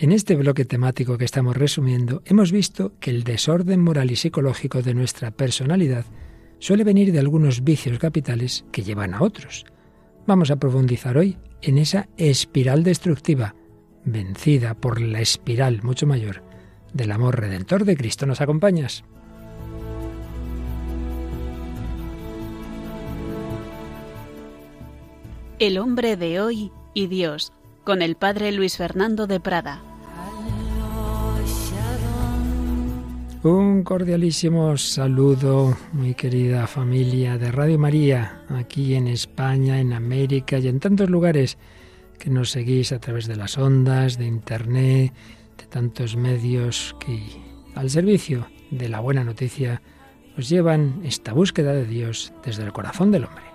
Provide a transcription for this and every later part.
En este bloque temático que estamos resumiendo, hemos visto que el desorden moral y psicológico de nuestra personalidad suele venir de algunos vicios capitales que llevan a otros. Vamos a profundizar hoy en esa espiral destructiva, vencida por la espiral mucho mayor del amor redentor de Cristo. ¿Nos acompañas? El hombre de hoy y Dios, con el padre Luis Fernando de Prada. Un cordialísimo saludo, mi querida familia de Radio María, aquí en España, en América y en tantos lugares que nos seguís a través de las ondas, de Internet, de tantos medios que al servicio de la buena noticia os llevan esta búsqueda de Dios desde el corazón del hombre.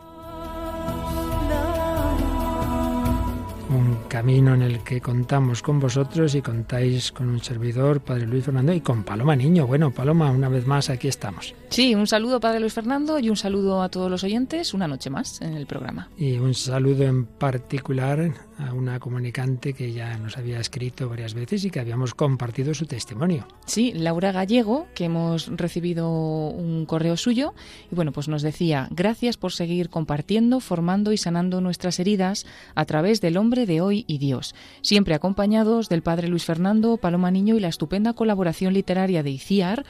Camino en el que contamos con vosotros y contáis con un servidor, Padre Luis Fernando, y con Paloma Niño. Bueno, Paloma, una vez más aquí estamos. Sí, un saludo, Padre Luis Fernando, y un saludo a todos los oyentes, una noche más en el programa. Y un saludo en particular a una comunicante que ya nos había escrito varias veces y que habíamos compartido su testimonio. Sí, Laura Gallego, que hemos recibido un correo suyo y bueno, pues nos decía, gracias por seguir compartiendo, formando y sanando nuestras heridas a través del hombre de hoy y Dios, siempre acompañados del Padre Luis Fernando, Paloma Niño y la estupenda colaboración literaria de ICIAR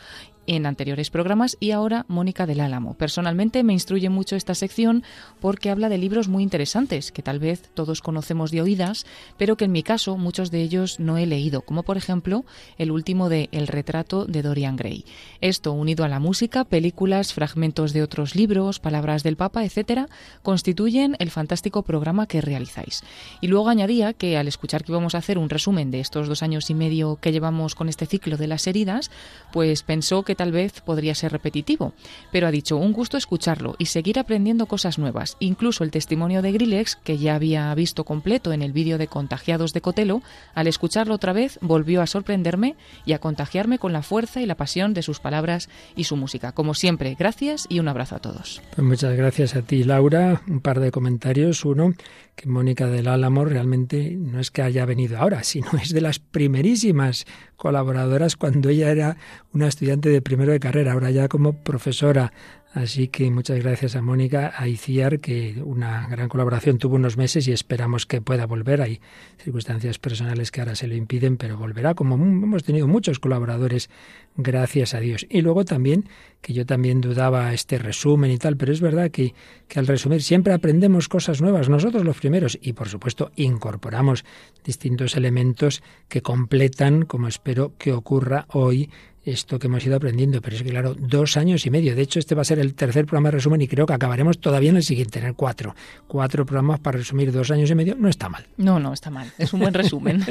en anteriores programas y ahora Mónica del Álamo. Personalmente me instruye mucho esta sección porque habla de libros muy interesantes que tal vez todos conocemos de oídas, pero que en mi caso muchos de ellos no he leído, como por ejemplo el último de El retrato de Dorian Gray. Esto unido a la música, películas, fragmentos de otros libros, palabras del Papa, etcétera, constituyen el fantástico programa que realizáis. Y luego añadía que al escuchar que íbamos a hacer un resumen de estos dos años y medio que llevamos con este ciclo de las heridas, pues pensó que tal vez podría ser repetitivo, pero ha dicho un gusto escucharlo y seguir aprendiendo cosas nuevas. Incluso el testimonio de Grillex, que ya había visto completo en el vídeo de Contagiados de Cotelo, al escucharlo otra vez volvió a sorprenderme y a contagiarme con la fuerza y la pasión de sus palabras y su música. Como siempre, gracias y un abrazo a todos. Pues muchas gracias a ti, Laura. Un par de comentarios. Uno, que Mónica del Álamo realmente no es que haya venido ahora, sino es de las primerísimas colaboradoras cuando ella era una estudiante de primero de carrera, ahora ya como profesora. Así que muchas gracias a Mónica, a Iciar, que una gran colaboración tuvo unos meses y esperamos que pueda volver. Hay circunstancias personales que ahora se lo impiden, pero volverá, como hemos tenido muchos colaboradores, gracias a Dios. Y luego también, que yo también dudaba este resumen y tal, pero es verdad que, que al resumir siempre aprendemos cosas nuevas, nosotros los primeros, y por supuesto incorporamos distintos elementos que completan, como espero que ocurra hoy, esto que hemos ido aprendiendo, pero es que claro, dos años y medio. De hecho, este va a ser el tercer programa de resumen y creo que acabaremos todavía en el siguiente, en el cuatro. Cuatro programas para resumir dos años y medio no está mal. No, no está mal. Es un buen resumen.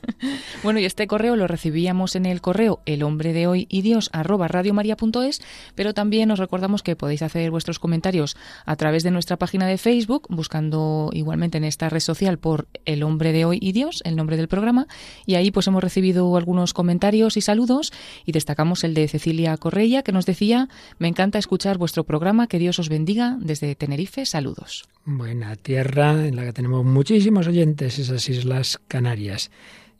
bueno, y este correo lo recibíamos en el correo el hombre de hoy y Dios arroba radiomaria.es, pero también os recordamos que podéis hacer vuestros comentarios a través de nuestra página de Facebook, buscando igualmente en esta red social por el hombre de hoy y Dios, el nombre del programa, y ahí pues hemos recibido algunos comentarios y saludos y destacamos el de Cecilia Correia, que nos decía, me encanta escuchar vuestro programa, que Dios os bendiga desde Tenerife, saludos. Buena tierra en la que tenemos muchísimos oyentes, esas Islas Canarias.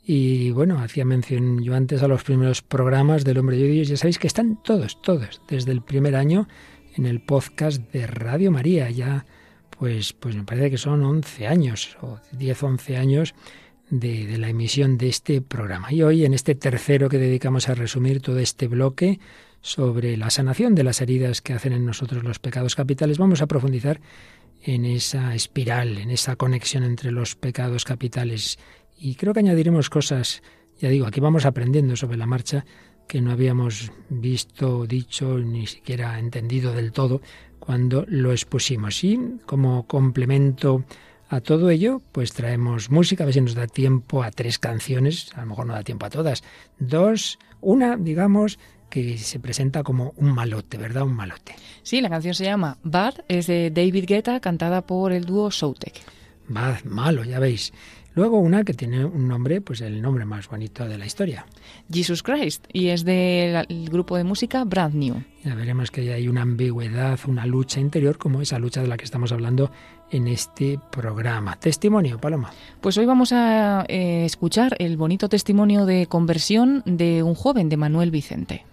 Y bueno, hacía mención yo antes a los primeros programas del Hombre de Dios, ya sabéis que están todos, todos, desde el primer año en el podcast de Radio María, ya pues, pues me parece que son 11 años o 10 11 años de, la emisión de este programa. Y hoy, en este tercero que dedicamos a resumir todo este bloque sobre la sanación de las heridas que hacen en nosotros los pecados capitales, vamos a profundizar en esa espiral, en esa conexión entre los pecados capitales. Y creo que añadiremos cosas, ya digo, aquí vamos aprendiendo sobre la marcha que no habíamos visto, dicho, ni siquiera entendido del todo cuando lo expusimos. Y como complemento a todo ello, pues traemos música, a ver si nos da tiempo a tres canciones, a lo mejor no da tiempo a todas. Dos, una, digamos, que se presenta como un malote, ¿verdad? Un malote. Sí, la canción se llama Bad, es de David Guetta, cantada por el dúo Soutek. Bad, malo, ya veis. Luego una que tiene un nombre, pues el nombre más bonito de la historia. Jesus Christ, y es del grupo de música Brand New. Ya veremos que hay una ambigüedad, una lucha interior, como esa lucha de la que estamos hablando en este programa. Testimonio, Paloma. Pues hoy vamos a eh, escuchar el bonito testimonio de conversión de un joven, de Manuel Vicente.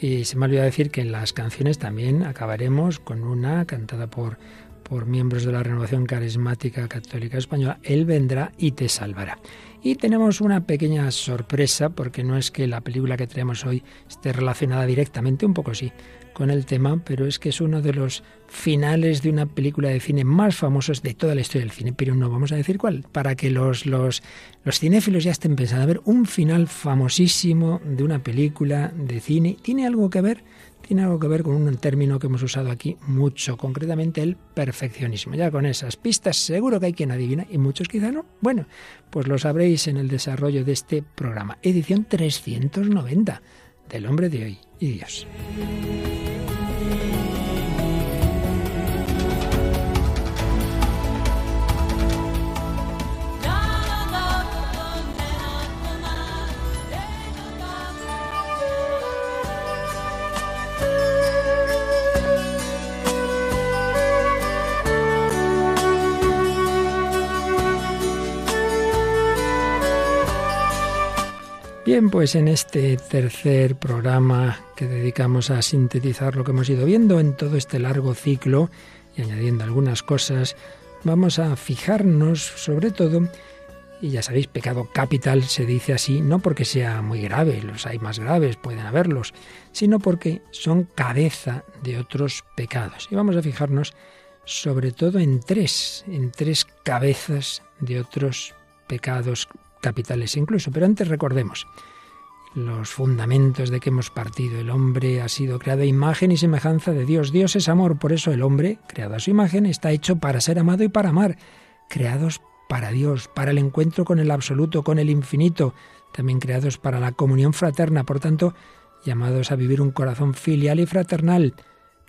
Y se me olvidó decir que en las canciones también acabaremos con una cantada por por miembros de la Renovación Carismática Católica Española, Él vendrá y te salvará. Y tenemos una pequeña sorpresa, porque no es que la película que tenemos hoy esté relacionada directamente, un poco sí, con el tema, pero es que es uno de los finales de una película de cine más famosos de toda la historia del cine, pero no vamos a decir cuál, para que los, los, los cinéfilos ya estén pensando, a ver, un final famosísimo de una película de cine, ¿tiene algo que ver? Tiene algo que ver con un término que hemos usado aquí mucho, concretamente el perfeccionismo. Ya con esas pistas seguro que hay quien adivina y muchos quizá no. Bueno, pues lo sabréis en el desarrollo de este programa, edición 390 del hombre de hoy y Dios. Bien, pues en este tercer programa que dedicamos a sintetizar lo que hemos ido viendo en todo este largo ciclo y añadiendo algunas cosas, vamos a fijarnos sobre todo, y ya sabéis, pecado capital se dice así, no porque sea muy grave, los hay más graves, pueden haberlos, sino porque son cabeza de otros pecados. Y vamos a fijarnos sobre todo en tres, en tres cabezas de otros pecados capitales incluso. Pero antes recordemos los fundamentos de que hemos partido. El hombre ha sido creado a imagen y semejanza de Dios. Dios es amor, por eso el hombre, creado a su imagen, está hecho para ser amado y para amar. Creados para Dios, para el encuentro con el absoluto, con el infinito, también creados para la comunión fraterna, por tanto, llamados a vivir un corazón filial y fraternal,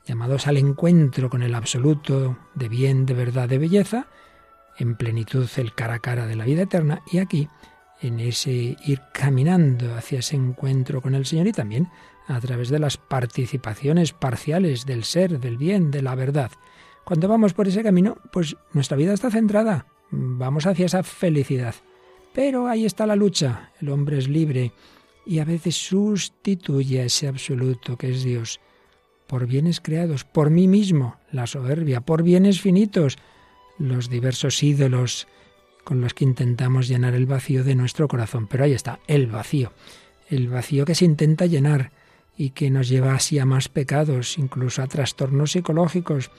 llamados al encuentro con el absoluto de bien, de verdad, de belleza, en plenitud el cara a cara de la vida eterna y aquí en ese ir caminando hacia ese encuentro con el Señor y también a través de las participaciones parciales del ser, del bien, de la verdad. Cuando vamos por ese camino, pues nuestra vida está centrada, vamos hacia esa felicidad. Pero ahí está la lucha, el hombre es libre y a veces sustituye a ese absoluto que es Dios por bienes creados, por mí mismo, la soberbia, por bienes finitos, los diversos ídolos con los que intentamos llenar el vacío de nuestro corazón. Pero ahí está, el vacío, el vacío que se intenta llenar y que nos lleva así a más pecados, incluso a trastornos psicológicos,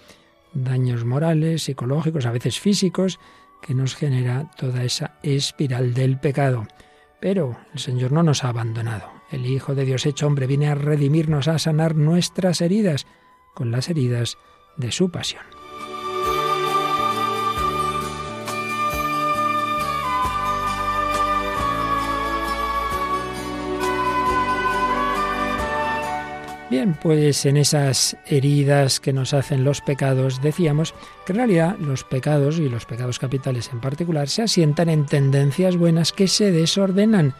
daños morales, psicológicos, a veces físicos, que nos genera toda esa espiral del pecado. Pero el Señor no nos ha abandonado. El Hijo de Dios hecho hombre viene a redimirnos, a sanar nuestras heridas con las heridas de su pasión. Bien, pues en esas heridas que nos hacen los pecados, decíamos que en realidad los pecados, y los pecados capitales en particular, se asientan en tendencias buenas que se desordenan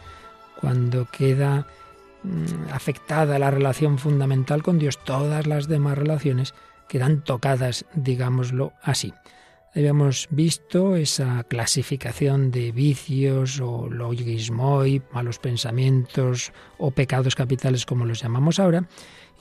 cuando queda mm, afectada la relación fundamental con Dios. Todas las demás relaciones quedan tocadas, digámoslo así. Habíamos visto esa clasificación de vicios o logismoi, malos pensamientos o pecados capitales como los llamamos ahora,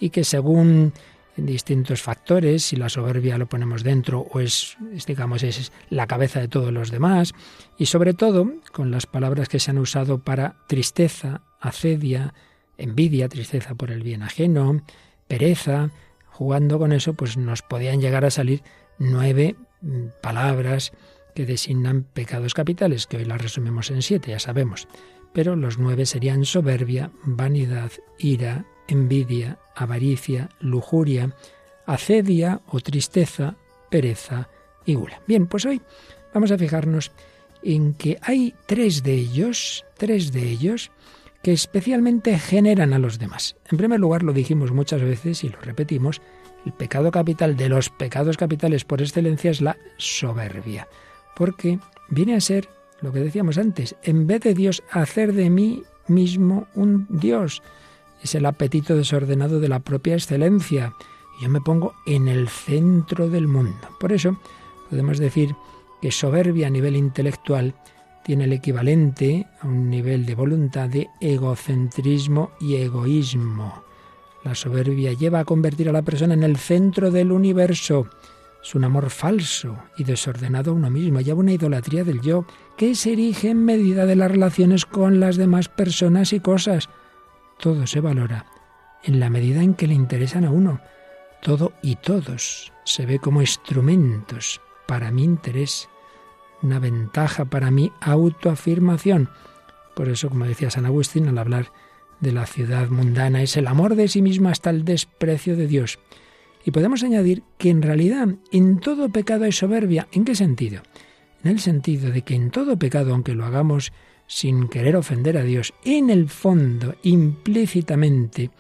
y que según distintos factores, si la soberbia lo ponemos dentro o es, digamos, es la cabeza de todos los demás, y sobre todo con las palabras que se han usado para tristeza, acedia, envidia, tristeza por el bien ajeno, pereza, jugando con eso, pues nos podían llegar a salir nueve mm, palabras que designan pecados capitales, que hoy las resumimos en siete, ya sabemos. Pero los nueve serían soberbia, vanidad, ira, envidia, avaricia, lujuria, acedia o tristeza, pereza y gula. Bien, pues hoy vamos a fijarnos en que hay tres de ellos, tres de ellos, que especialmente generan a los demás. En primer lugar, lo dijimos muchas veces y lo repetimos, el pecado capital de los pecados capitales por excelencia es la soberbia, porque viene a ser lo que decíamos antes, en vez de Dios hacer de mí mismo un Dios. Es el apetito desordenado de la propia excelencia. Yo me pongo en el centro del mundo. Por eso podemos decir que soberbia a nivel intelectual tiene el equivalente a un nivel de voluntad de egocentrismo y egoísmo. La soberbia lleva a convertir a la persona en el centro del universo. Es un amor falso y desordenado a uno mismo. Lleva una idolatría del yo que se erige en medida de las relaciones con las demás personas y cosas. Todo se valora en la medida en que le interesan a uno. Todo y todos se ve como instrumentos para mi interés, una ventaja para mi autoafirmación. Por eso, como decía San Agustín al hablar de la ciudad mundana, es el amor de sí misma hasta el desprecio de Dios. Y podemos añadir que en realidad en todo pecado hay soberbia. ¿En qué sentido? En el sentido de que en todo pecado, aunque lo hagamos sin querer ofender a Dios, en el fondo, implícitamente,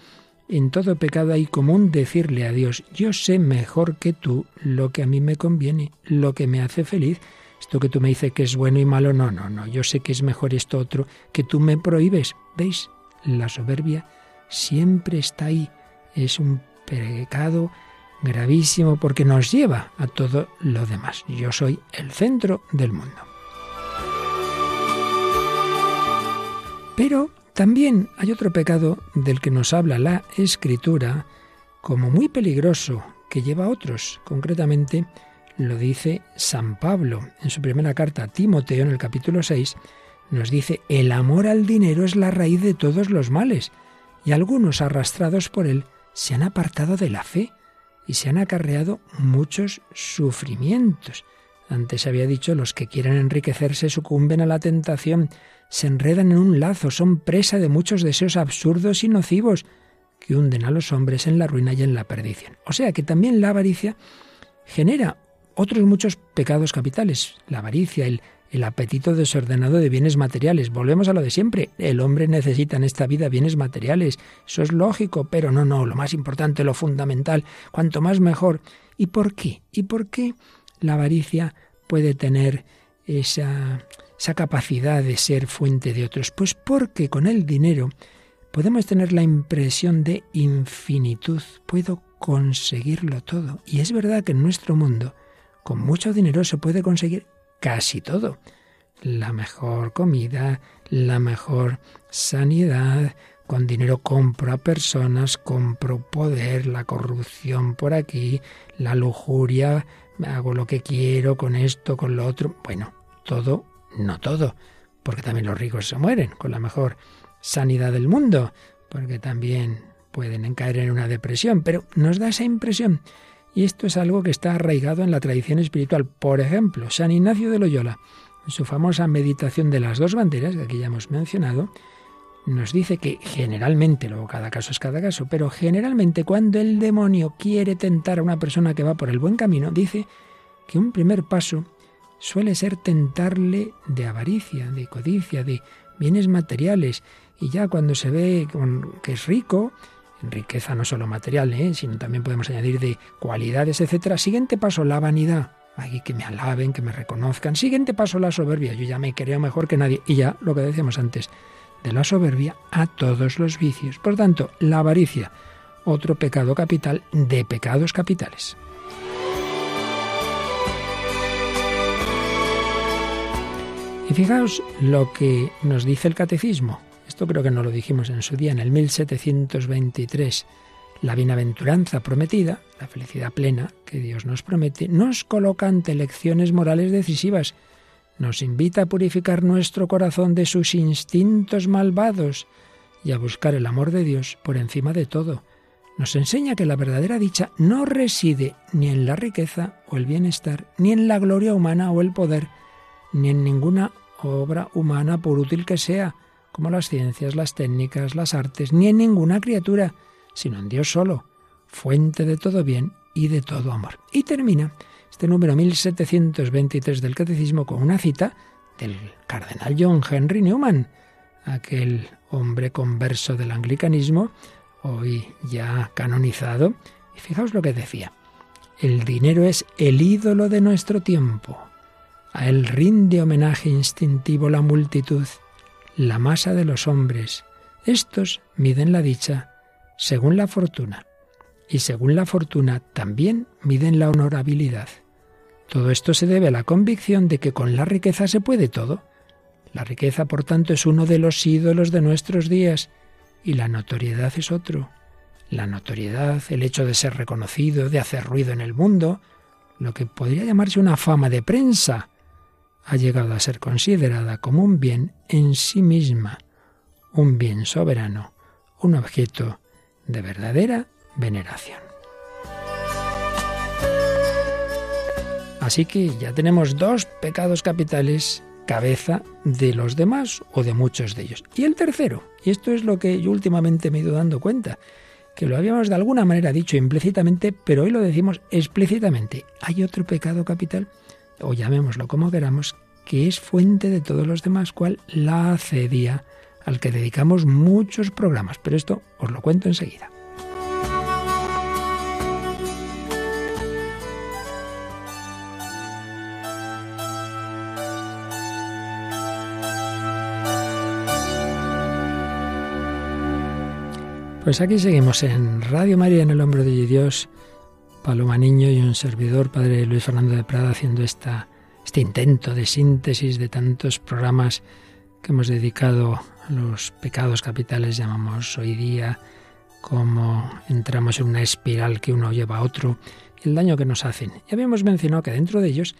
en todo pecado hay común decirle a Dios, yo sé mejor que tú lo que a mí me conviene, lo que me hace feliz. Esto que tú me dices que es bueno y malo, no, no, no, yo sé que es mejor esto otro que tú me prohíbes. ¿Veis? La soberbia siempre está ahí. Es un pecado gravísimo porque nos lleva a todo lo demás. Yo soy el centro del mundo. Pero también hay otro pecado del que nos habla la Escritura como muy peligroso, que lleva a otros. Concretamente, lo dice San Pablo en su primera carta a Timoteo en el capítulo 6, nos dice, el amor al dinero es la raíz de todos los males, y algunos arrastrados por él se han apartado de la fe y se han acarreado muchos sufrimientos. Antes había dicho, los que quieren enriquecerse sucumben a la tentación se enredan en un lazo, son presa de muchos deseos absurdos y nocivos que hunden a los hombres en la ruina y en la perdición. O sea que también la avaricia genera otros muchos pecados capitales. La avaricia, el, el apetito desordenado de bienes materiales. Volvemos a lo de siempre. El hombre necesita en esta vida bienes materiales. Eso es lógico, pero no, no, lo más importante, lo fundamental, cuanto más mejor. ¿Y por qué? ¿Y por qué la avaricia puede tener esa esa capacidad de ser fuente de otros? Pues porque con el dinero podemos tener la impresión de infinitud, puedo conseguirlo todo. Y es verdad que en nuestro mundo, con mucho dinero se puede conseguir casi todo. La mejor comida, la mejor sanidad, con dinero compro a personas, compro poder, la corrupción por aquí, la lujuria, hago lo que quiero con esto, con lo otro. Bueno, todo no todo, porque también los ricos se mueren con la mejor sanidad del mundo, porque también pueden caer en una depresión, pero nos da esa impresión. Y esto es algo que está arraigado en la tradición espiritual. Por ejemplo, San Ignacio de Loyola, en su famosa meditación de las dos banderas, que aquí ya hemos mencionado, nos dice que generalmente, luego cada caso es cada caso, pero generalmente cuando el demonio quiere tentar a una persona que va por el buen camino, dice que un primer paso suele ser tentarle de avaricia, de codicia, de bienes materiales. Y ya cuando se ve que es rico, en riqueza no solo material, ¿eh? sino también podemos añadir de cualidades, etcétera. Siguiente paso, la vanidad. Aquí que me alaben, que me reconozcan. Siguiente paso, la soberbia. Yo ya me creo mejor que nadie. Y ya lo que decíamos antes, de la soberbia a todos los vicios. Por tanto, la avaricia, otro pecado capital de pecados capitales. Y fijaos lo que nos dice el catecismo. Esto creo que no lo dijimos en su día, en el 1723. La bienaventuranza prometida, la felicidad plena que Dios nos promete, nos coloca ante lecciones morales decisivas. Nos invita a purificar nuestro corazón de sus instintos malvados y a buscar el amor de Dios por encima de todo. Nos enseña que la verdadera dicha no reside ni en la riqueza o el bienestar, ni en la gloria humana o el poder, ni en ninguna obra humana, por útil que sea, como las ciencias, las técnicas, las artes, ni en ninguna criatura, sino en Dios solo, fuente de todo bien y de todo amor. Y termina este número 1723 del Catecismo con una cita del cardenal John Henry Newman, aquel hombre converso del anglicanismo, hoy ya canonizado. Y fijaos lo que decía. El dinero es el ídolo de nuestro tiempo A él rinde homenaje instintivo la multitud, la masa de los hombres. Estos miden la dicha según la fortuna, y según la fortuna también miden la honorabilidad. Todo esto se debe a la convicción de que con la riqueza se puede todo. La riqueza, por tanto, es uno de los ídolos de nuestros días, y la notoriedad es otro. La notoriedad, el hecho de ser reconocido, de hacer ruido en el mundo, lo que podría llamarse una fama de prensa, ha llegado a ser considerada como un bien en sí misma, un bien soberano, un objeto de verdadera veneración. Así que ya tenemos dos pecados capitales cabeza de los demás o de muchos de ellos. Y el tercero, y esto es lo que yo últimamente me he ido dando cuenta, que lo habíamos de alguna manera dicho implícitamente, pero hoy lo decimos explícitamente. Hay otro pecado capital o llamémoslo como queramos, que es fuente de todos los demás, cual la acedia, al que dedicamos muchos programas. Pero esto os lo cuento enseguida. Pues aquí seguimos en Radio María en el Hombro de Dios Paloma Niño y un servidor, Padre Luis Fernando de Prada, haciendo esta, este intento de síntesis de tantos programas que hemos dedicado a los pecados capitales, llamamos hoy día, cómo entramos en una espiral que uno lleva a otro y el daño que nos hacen. Y habíamos mencionado que dentro de ellos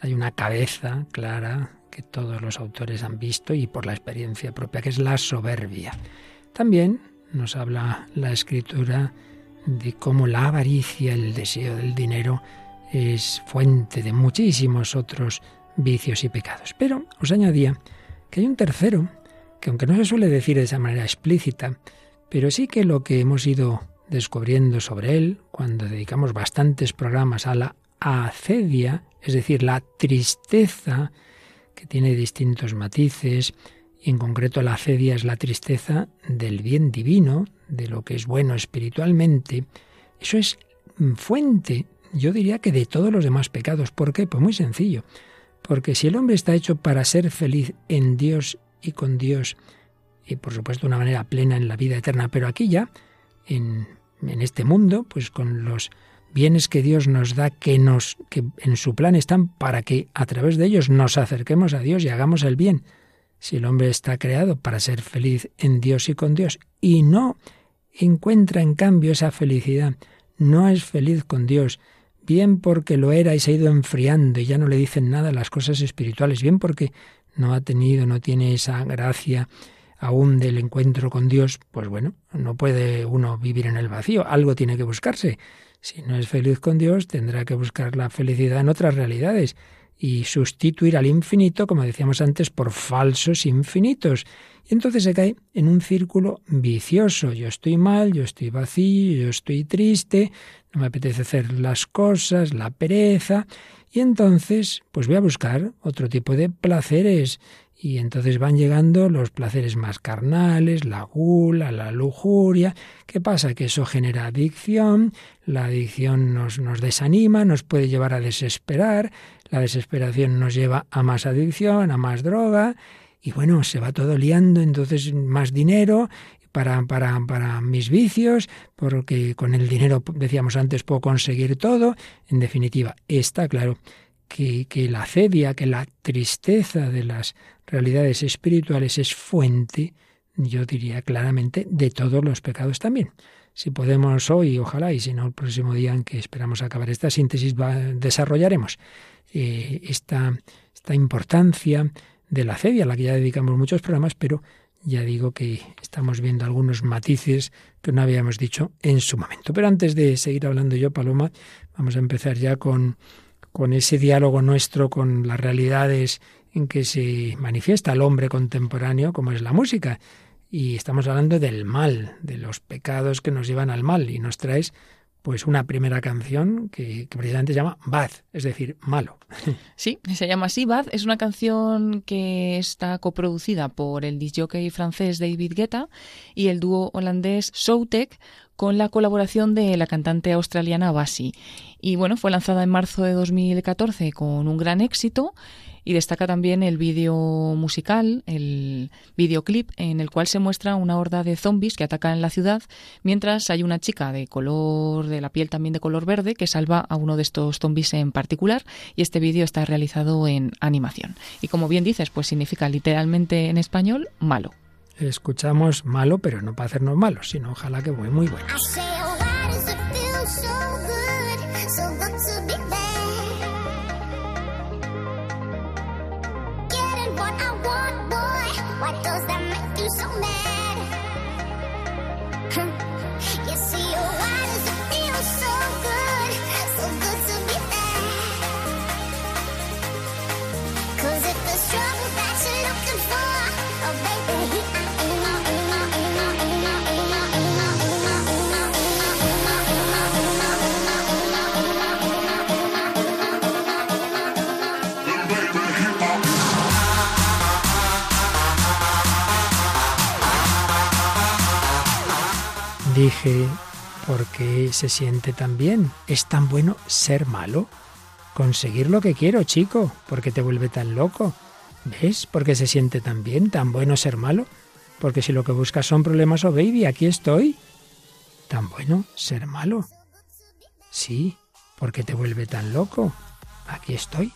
hay una cabeza clara que todos los autores han visto y por la experiencia propia, que es la soberbia. También nos habla la escritura de cómo la avaricia, el deseo del dinero, es fuente de muchísimos otros vicios y pecados. Pero os añadía que hay un tercero, que aunque no se suele decir de esa manera explícita, pero sí que lo que hemos ido descubriendo sobre él, cuando dedicamos bastantes programas a la acedia, es decir, la tristeza, que tiene distintos matices, y en concreto la acedia es la tristeza del bien divino, de lo que es bueno espiritualmente, eso es fuente, yo diría que de todos los demás pecados. ¿Por qué? Pues muy sencillo. Porque si el hombre está hecho para ser feliz en Dios y con Dios, y por supuesto de una manera plena en la vida eterna, pero aquí ya, en, en este mundo, pues con los bienes que Dios nos da, que nos, que en su plan están para que a través de ellos nos acerquemos a Dios y hagamos el bien. Si el hombre está creado para ser feliz en Dios y con Dios y no encuentra en cambio esa felicidad, no es feliz con Dios, bien porque lo era y se ha ido enfriando y ya no le dicen nada las cosas espirituales, bien porque no ha tenido, no tiene esa gracia aún del encuentro con Dios, pues bueno, no puede uno vivir en el vacío, algo tiene que buscarse. Si no es feliz con Dios, tendrá que buscar la felicidad en otras realidades y sustituir al infinito, como decíamos antes, por falsos infinitos. Y entonces se cae en un círculo vicioso. Yo estoy mal, yo estoy vacío, yo estoy triste, no me apetece hacer las cosas, la pereza. Y entonces, pues voy a buscar otro tipo de placeres. Y entonces van llegando los placeres más carnales, la gula, la lujuria. ¿Qué pasa? Que eso genera adicción, la adicción nos, nos desanima, nos puede llevar a desesperar, la desesperación nos lleva a más adicción, a más droga, y bueno, se va todo liando, entonces más dinero para, para, para mis vicios, porque con el dinero, decíamos antes, puedo conseguir todo. En definitiva, está claro que, que la cedia, que la tristeza de las realidades espirituales es fuente, yo diría claramente, de todos los pecados también. Si podemos hoy, ojalá, y si no el próximo día en que esperamos acabar esta síntesis, desarrollaremos eh, esta, esta importancia de la cedia, a la que ya dedicamos muchos programas, pero ya digo que estamos viendo algunos matices que no habíamos dicho en su momento. Pero antes de seguir hablando yo, Paloma, vamos a empezar ya con, con ese diálogo nuestro con las realidades en que se manifiesta el hombre contemporáneo, como es la música. Y estamos hablando del mal, de los pecados que nos llevan al mal. Y nos traes pues una primera canción que, precisamente se llama Bad, es decir, malo. Sí, se llama así Bad. Es una canción que está coproducida por el disjockey francés David Guetta y el dúo holandés Soutek con la colaboración de la cantante australiana Bassi. Y bueno, fue lanzada en marzo de 2014 con un gran éxito Y destaca también el vídeo musical, el videoclip, en el cual se muestra una horda de zombies que atacan la ciudad, mientras hay una chica de color, de la piel también de color verde, que salva a uno de estos zombies en particular. Y este vídeo está realizado en animación. Y como bien dices, pues significa literalmente en español malo. Escuchamos malo, pero no para hacernos malos, sino ojalá que voy muy bueno. Dije, ¿por qué se siente tan bien? ¿Es tan bueno ser malo? Conseguir lo que quiero, chico, porque te vuelve tan loco. ¿Ves? ¿Por qué se siente tan bien, tan bueno ser malo? Porque si lo que buscas son problemas o oh baby, aquí estoy. ¿Tan bueno ser malo? Sí, porque te vuelve tan loco. Aquí estoy.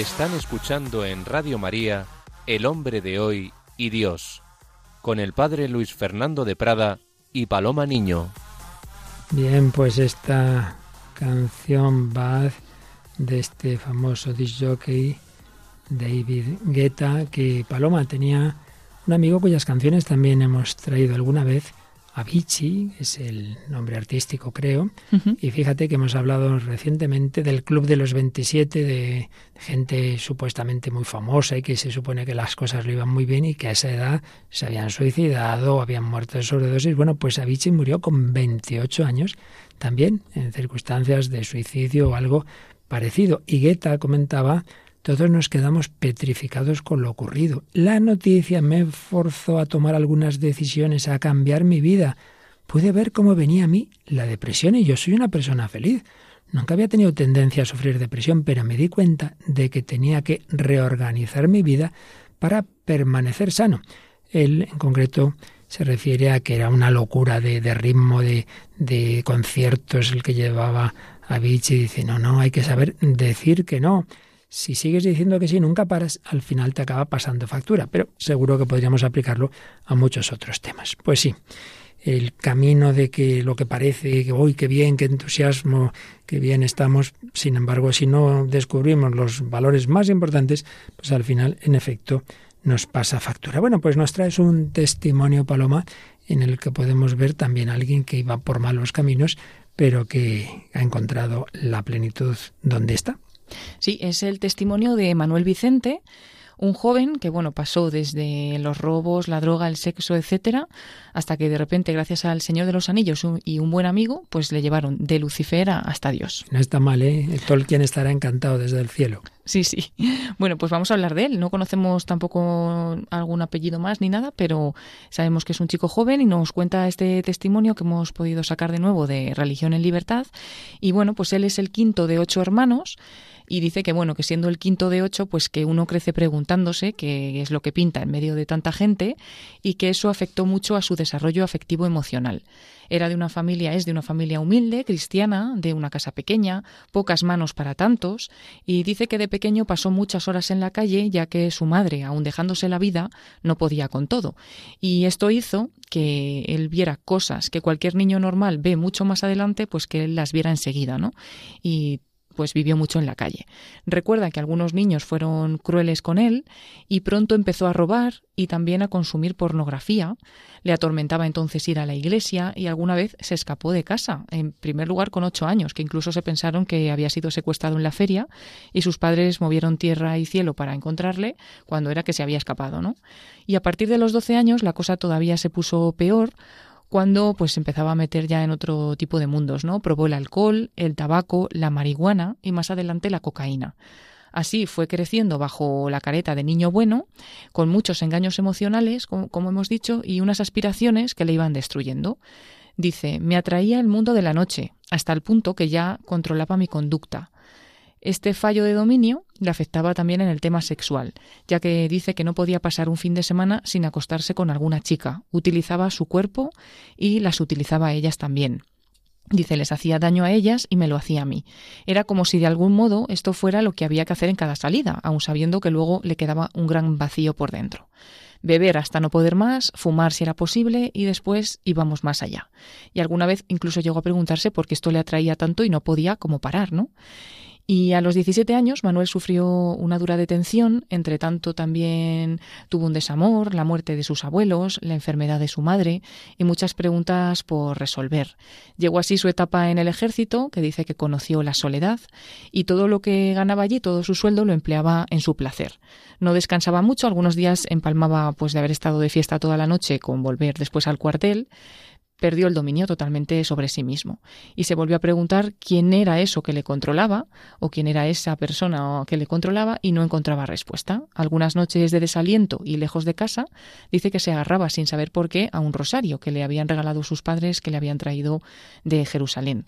Están escuchando en Radio María El hombre de hoy y Dios, con el padre Luis Fernando de Prada y Paloma Niño. Bien, pues esta canción Bad de este famoso disc jockey David Guetta, que Paloma tenía un amigo cuyas canciones también hemos traído alguna vez Avicii, es el nombre artístico creo, y fíjate que hemos hablado recientemente del Club de los 27, de gente supuestamente muy famosa y que se supone que las cosas lo iban muy bien y que a esa edad se habían suicidado o habían muerto de sobredosis. Bueno, pues Avicii murió con 28 años también, en circunstancias de suicidio o algo parecido. Y Guetta comentaba todos nos quedamos petrificados con lo ocurrido. La noticia me forzó a tomar algunas decisiones, a cambiar mi vida. Pude ver cómo venía a mí la depresión y yo soy una persona feliz. Nunca había tenido tendencia a sufrir depresión, pero me di cuenta de que tenía que reorganizar mi vida para permanecer sano. Él, en concreto, se refiere a que era una locura de, ritmo, de, conciertos el que llevaba a Vichy. Dice, no, no, hay que saber decir que no si sigues diciendo que sí, nunca paras, al final te acaba pasando factura. Pero seguro que podríamos aplicarlo a muchos otros temas. Pues sí, el camino de que lo que parece, que hoy qué bien, qué entusiasmo, qué bien estamos, sin embargo, si no descubrimos los valores más importantes, pues al final, en efecto, nos pasa factura. Bueno, pues nos traes un testimonio, Paloma, en el que podemos ver también a alguien que iba por malos caminos, pero que ha encontrado la plenitud donde está. Sí, es el testimonio de Manuel Vicente, un joven que bueno pasó desde los robos, la droga, el sexo, etcétera, hasta que de repente, gracias al Señor de los Anillos y un buen amigo, pues le llevaron de Lucifer hasta Dios. No está mal, ¿eh? Tolkien estará encantado desde el cielo. Sí, sí. Bueno, pues vamos a hablar de él. No conocemos tampoco algún apellido más ni nada, pero sabemos que es un chico joven y nos cuenta este testimonio que hemos podido sacar de nuevo de Religión en Libertad. Y bueno, pues él es el quinto de ocho hermanos y dice que bueno, que siendo el quinto de ocho, pues que uno crece preguntándose qué es lo que pinta en medio de tanta gente y que eso afectó mucho a su desarrollo afectivo emocional. Era de una familia, es de una familia humilde, cristiana, de una casa pequeña, pocas manos para tantos, y dice que de pequeño pasó muchas horas en la calle, ya que su madre, aun dejándose la vida, no podía con todo. Y esto hizo que él viera cosas que cualquier niño normal ve mucho más adelante, pues que él las viera enseguida, ¿no? Y pues vivió mucho en la calle. Recuerda que algunos niños fueron crueles con él y pronto empezó a robar y también a consumir pornografía. Le atormentaba entonces ir a la iglesia y alguna vez se escapó de casa, en primer lugar con ocho años, que incluso se pensaron que había sido secuestrado en la feria y sus padres movieron tierra y cielo para encontrarle cuando era que se había escapado, ¿no? Y a partir de los doce años la cosa todavía se puso peor cuando pues empezaba a meter ya en otro tipo de mundos, ¿no? Probó el alcohol, el tabaco, la marihuana y más adelante la cocaína. Así fue creciendo bajo la careta de niño bueno, con muchos engaños emocionales, como, hemos dicho, y unas aspiraciones que le iban destruyendo. Dice, me atraía el mundo de la noche, hasta el punto que ya controlaba mi conducta. Este fallo de dominio le afectaba también en el tema sexual, ya que dice que no podía pasar un fin de semana sin acostarse con alguna chica. Utilizaba su cuerpo y las utilizaba a ellas también. Dice, les hacía daño a ellas y me lo hacía a mí. Era como si de algún modo esto fuera lo que había que hacer en cada salida, aun sabiendo que luego le quedaba un gran vacío por dentro. Beber hasta no poder más, fumar si era posible y después íbamos más allá. Y alguna vez incluso llegó a preguntarse por qué esto le atraía tanto y no podía como parar, ¿no? Y a los 17 años Manuel sufrió una dura detención, entre tanto también tuvo un desamor, la muerte de sus abuelos, la enfermedad de su madre y muchas preguntas por resolver. Llegó así su etapa en el ejército, que dice que conoció la soledad, y todo lo que ganaba allí, todo su sueldo lo empleaba en su placer. No descansaba mucho, algunos días empalmaba pues de haber estado de fiesta toda la noche con volver después al cuartel, perdió el dominio totalmente sobre sí mismo y se volvió a preguntar quién era eso que le controlaba o quién era esa persona que le controlaba y no encontraba respuesta. Algunas noches de desaliento y lejos de casa dice que se agarraba sin saber por qué a un rosario que le habían regalado sus padres que le habían traído de Jerusalén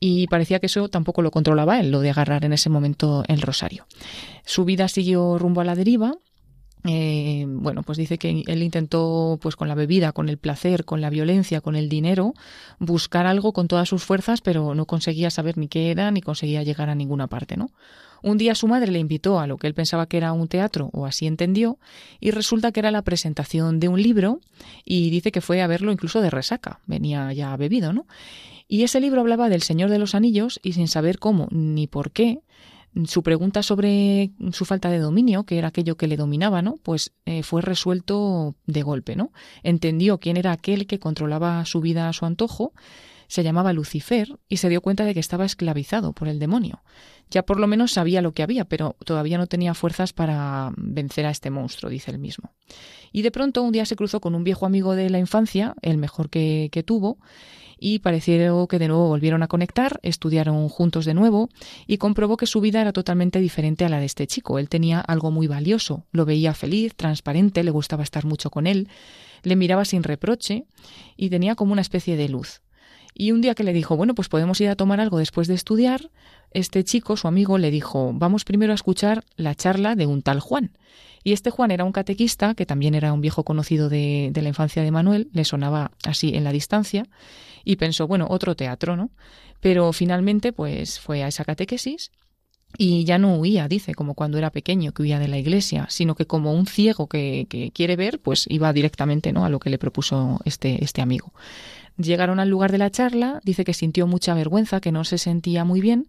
y parecía que eso tampoco lo controlaba él, lo de agarrar en ese momento el rosario. Su vida siguió rumbo a la deriva eh, bueno, pues dice que él intentó, pues con la bebida, con el placer, con la violencia, con el dinero, buscar algo con todas sus fuerzas, pero no conseguía saber ni qué era, ni conseguía llegar a ninguna parte, ¿no? Un día su madre le invitó a lo que él pensaba que era un teatro, o así entendió, y resulta que era la presentación de un libro, y dice que fue a verlo incluso de resaca, venía ya bebido, ¿no? Y ese libro hablaba del Señor de los Anillos, y sin saber cómo ni por qué, su pregunta sobre su falta de dominio, que era aquello que le dominaba, ¿no? Pues eh, fue resuelto de golpe, ¿no? Entendió quién era aquel que controlaba su vida a su antojo, se llamaba Lucifer y se dio cuenta de que estaba esclavizado por el demonio. Ya por lo menos sabía lo que había, pero todavía no tenía fuerzas para vencer a este monstruo, dice él mismo. Y de pronto un día se cruzó con un viejo amigo de la infancia, el mejor que, que tuvo, y pareció que de nuevo volvieron a conectar, estudiaron juntos de nuevo y comprobó que su vida era totalmente diferente a la de este chico. Él tenía algo muy valioso, lo veía feliz, transparente, le gustaba estar mucho con él, le miraba sin reproche y tenía como una especie de luz. Y un día que le dijo, bueno, pues podemos ir a tomar algo después de estudiar, este chico, su amigo, le dijo, vamos primero a escuchar la charla de un tal Juan. Y este Juan era un catequista, que también era un viejo conocido de, de la infancia de Manuel, le sonaba así en la distancia, y pensó, bueno, otro teatro, ¿no? Pero finalmente, pues fue a esa catequesis y ya no huía, dice, como cuando era pequeño, que huía de la iglesia, sino que como un ciego que, quiere ver, pues iba directamente ¿no? a lo que le propuso este, este amigo. Llegaron al lugar de la charla, dice que sintió mucha vergüenza, que no se sentía muy bien,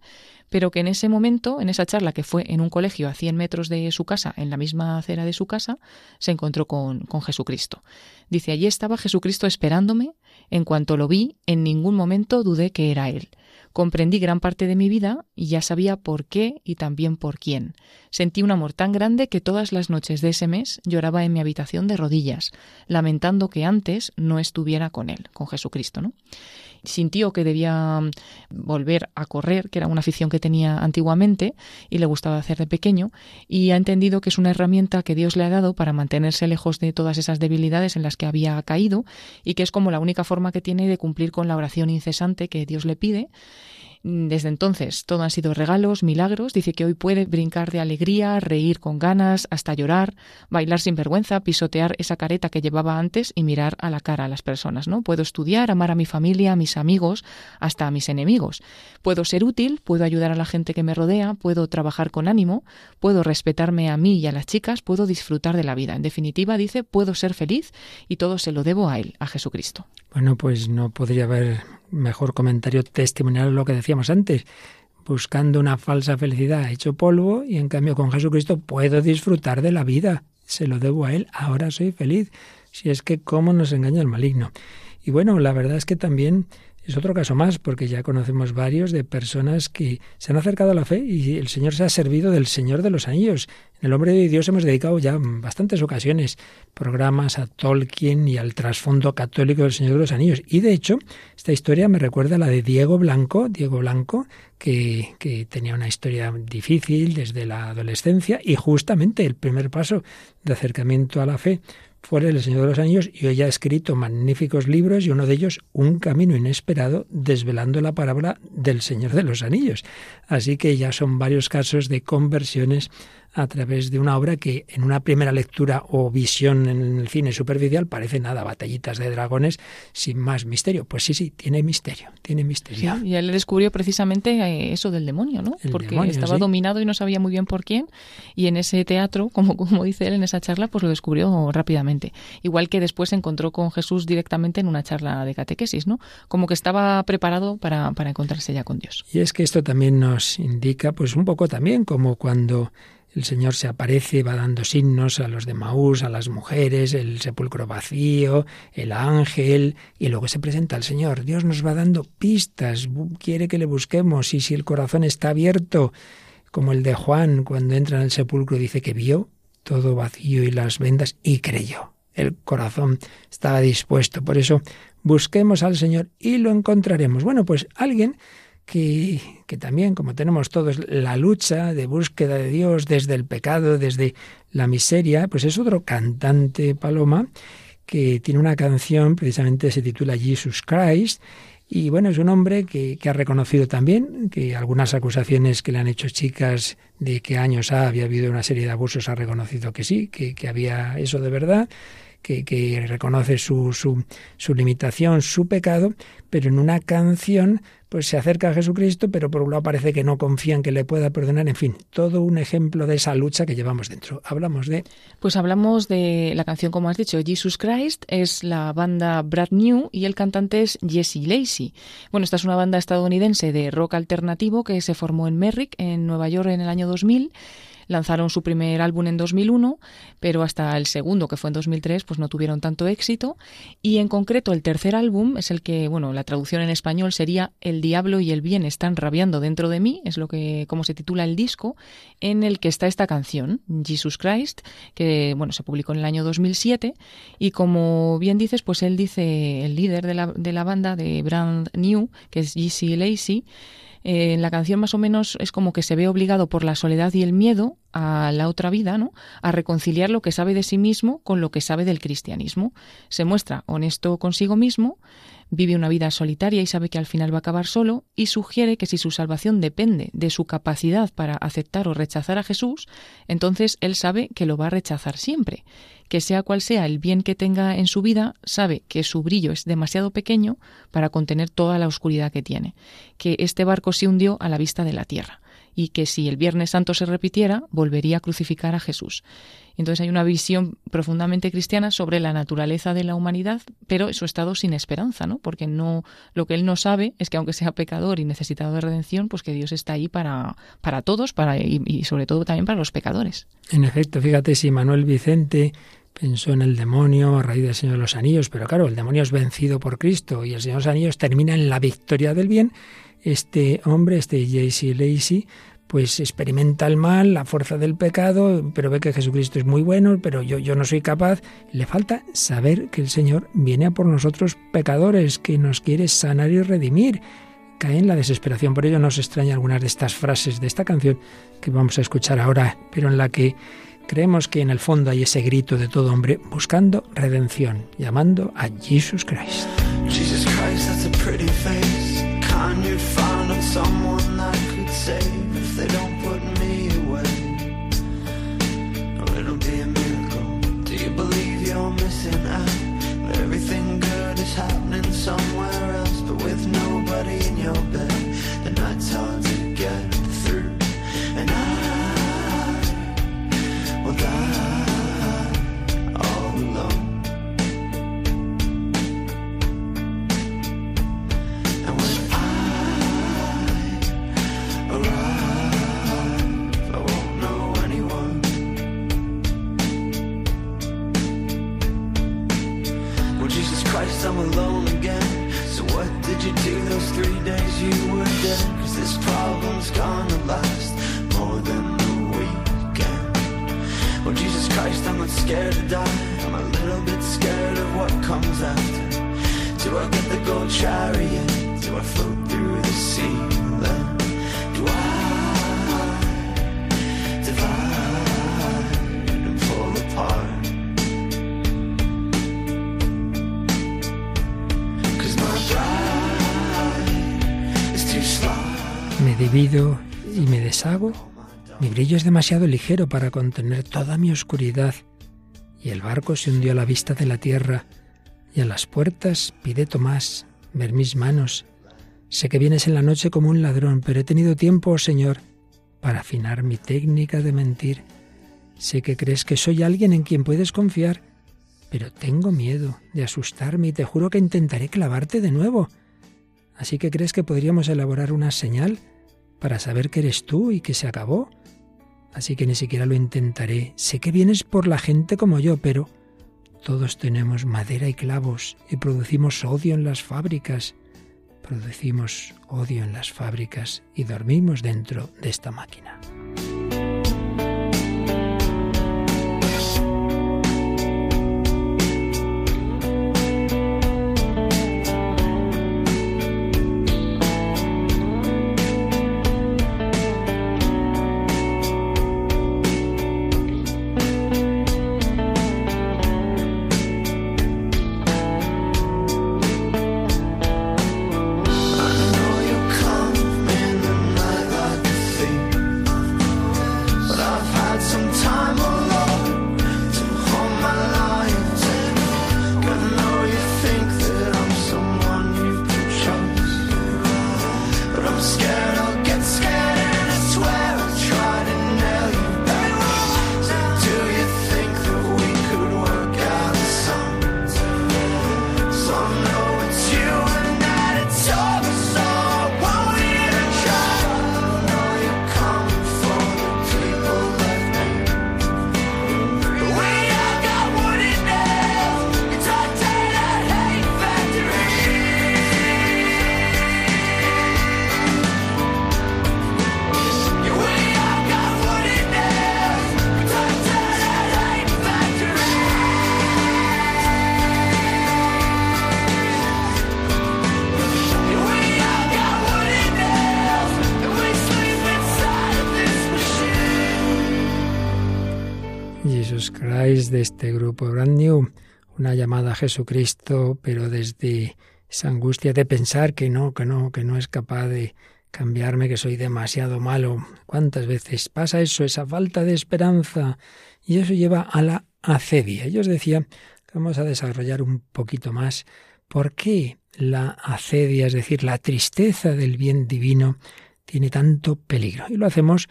pero que en ese momento, en esa charla que fue en un colegio a 100 metros de su casa, en la misma acera de su casa, se encontró con, con Jesucristo. Dice, allí estaba Jesucristo esperándome, en cuanto lo vi, en ningún momento dudé que era Él. Comprendí gran parte de mi vida y ya sabía por qué y también por quién. Sentí un amor tan grande que todas las noches de ese mes lloraba en mi habitación de rodillas, lamentando que antes no estuviera con él, con Jesucristo, ¿no? Sintió que debía mm, volver a correr, que era una afición que tenía antiguamente y le gustaba hacer de pequeño, y ha entendido que es una herramienta que Dios le ha dado para mantenerse lejos de todas esas debilidades en las que había caído y que es como la única forma que tiene de cumplir con la oración incesante que Dios le pide desde entonces todo han sido regalos, milagros. Dice que hoy puede brincar de alegría, reír con ganas, hasta llorar, bailar sin vergüenza, pisotear esa careta que llevaba antes y mirar a la cara a las personas. ¿no? Puedo estudiar, amar a mi familia, a mis amigos, hasta a mis enemigos. Puedo ser útil, puedo ayudar a la gente que me rodea, puedo trabajar con ánimo, puedo respetarme a mí y a las chicas, puedo disfrutar de la vida. En definitiva, dice, puedo ser feliz y todo se lo debo a Él, a Jesucristo. Bueno, pues no podría haber mejor comentario testimonial lo que decíamos antes, buscando una falsa felicidad hecho polvo y en cambio con Jesucristo puedo disfrutar de la vida, se lo debo a Él, ahora soy feliz. Si es que cómo nos engaña el maligno. Y bueno, la verdad es que también es otro caso más, porque ya conocemos varios de personas que se han acercado a la fe y el Señor se ha servido del Señor de los Anillos. En el Hombre de Dios hemos dedicado ya bastantes ocasiones programas a Tolkien y al trasfondo católico del Señor de los Anillos. Y de hecho, esta historia me recuerda a la de Diego Blanco, Diego Blanco, que, que tenía una historia difícil desde la adolescencia y justamente el primer paso de acercamiento a la fe fue El Señor de los Años y hoy ha escrito magníficos libros y uno de ellos Un camino inesperado desvelando la parábola del Señor de los Anillos. Así que ya son varios casos de conversiones a través de una obra que en una primera lectura o visión en el cine superficial parece nada, batallitas de dragones sin más misterio. Pues sí, sí, tiene misterio, tiene misterio. y él descubrió precisamente eh, eso del demonio, ¿no? Porque estaba dominado y no sabía muy bien por quién y en ese teatro, como, como dice él en esa charla, pues lo descubrió rápidamente. Igual que después se encontró con Jesús directamente en una charla de catequesis, ¿no? Como que estaba preparado para, para encontrarse ya con Dios. Y es que esto también nos indica, pues un poco también como cuando el Señor se aparece, va dando signos a los de Maús, a las mujeres, el sepulcro vacío, el ángel, y luego se presenta el Señor. Dios nos va dando pistas, quiere que le busquemos, y si el corazón está abierto, como el de Juan, cuando entra en el sepulcro, dice que vio todo vacío y las vendas y creyó. El corazón estaba dispuesto. Por eso busquemos al Señor y lo encontraremos. Bueno, pues alguien que, también, como tenemos todos, la lucha de búsqueda de Dios desde el pecado, desde la miseria, pues es otro cantante Paloma que tiene una canción, precisamente se titula Jesus Christ, y bueno, es un hombre que, ha reconocido también que algunas acusaciones que le han hecho chicas de que años había habido una serie de abusos, ha reconocido que sí, que, que había eso de verdad, que, que reconoce su, su, su limitación, su pecado, pero en una canción pues se acerca a Jesucristo, pero por un lado parece que no confía en que le pueda perdonar. En fin, todo un ejemplo de esa lucha que llevamos dentro. Hablamos de... Pues hablamos de la canción, como has dicho, Jesus Christ, es la banda Brad New y el cantante es Jesse Lacey. Bueno, esta es una banda estadounidense de rock alternativo que se formó en Merrick, en Nueva York, en el año 2000 Lanzaron su primer álbum en 2001, pero hasta el segundo, que fue en 2003, pues no tuvieron tanto éxito. Y en concreto el tercer álbum es el que, bueno, la traducción en español sería El diablo y el bien están rabiando dentro de mí, es lo que, como se titula el disco, en el que está esta canción, Jesus Christ, que, bueno, se publicó en el año 2007. Y como bien dices, pues él dice, el líder de la, de la banda de Brand New, que es G.C. Lacey, eh, en la canción más o menos es como que se ve obligado por la soledad y el miedo a la otra vida, ¿no? A reconciliar lo que sabe de sí mismo con lo que sabe del cristianismo. Se muestra honesto consigo mismo, vive una vida solitaria y sabe que al final va a acabar solo y sugiere que si su salvación depende de su capacidad para aceptar o rechazar a Jesús, entonces él sabe que lo va a rechazar siempre que sea cual sea el bien que tenga en su vida, sabe que su brillo es demasiado pequeño para contener toda la oscuridad que tiene, que este barco se hundió a la vista de la tierra y que si el Viernes Santo se repitiera, volvería a crucificar a Jesús. Entonces hay una visión profundamente cristiana sobre la naturaleza de la humanidad, pero su estado sin esperanza, ¿no? Porque no lo que él no sabe es que aunque sea pecador y necesitado de redención, pues que Dios está ahí para, para todos, para y, y sobre todo también para los pecadores. En efecto, fíjate si Manuel Vicente pensó en el demonio a raíz del Señor de los Anillos, pero claro, el demonio es vencido por Cristo y el Señor de los Anillos termina en la victoria del bien este hombre, este J.C. Lacey, pues experimenta el mal, la fuerza del pecado, pero ve que Jesucristo es muy bueno, pero yo, yo no soy capaz. Le falta saber que el Señor viene a por nosotros pecadores, que nos quiere sanar y redimir. Cae en la desesperación, por ello nos extraña algunas de estas frases de esta canción que vamos a escuchar ahora, pero en la que creemos que en el fondo hay ese grito de todo hombre buscando redención, llamando a Jesus Christ. Jesus Christ, that's a pretty face. Those three days you were dead? Cause this problem's gonna last more than the weekend. Well, Jesus Christ, I'm not scared to die. I'm a little bit scared of what comes after. Do I get the gold chariot? Do I float through the sea? Divido y me deshago, mi brillo es demasiado ligero para contener toda mi oscuridad, y el barco se hundió a la vista de la tierra, y a las puertas pide Tomás ver mis manos. Sé que vienes en la noche como un ladrón, pero he tenido tiempo, oh Señor, para afinar mi técnica de mentir. Sé que crees que soy alguien en quien puedes confiar, pero tengo miedo de asustarme y te juro que intentaré clavarte de nuevo. Así que crees que podríamos elaborar una señal para saber que eres tú y que se acabó. Así que ni siquiera lo intentaré. Sé que vienes por la gente como yo, pero todos tenemos madera y clavos y producimos odio en las fábricas. Producimos odio en las fábricas y dormimos dentro de esta máquina. Grupo Brand New, una llamada a Jesucristo, pero desde esa angustia de pensar que no, que no, que no es capaz de cambiarme, que soy demasiado malo. ¿Cuántas veces pasa eso, esa falta de esperanza? Y eso lleva a la acedia. Yo os decía vamos a desarrollar un poquito más por qué la acedia, es decir, la tristeza del bien divino, tiene tanto peligro. Y lo hacemos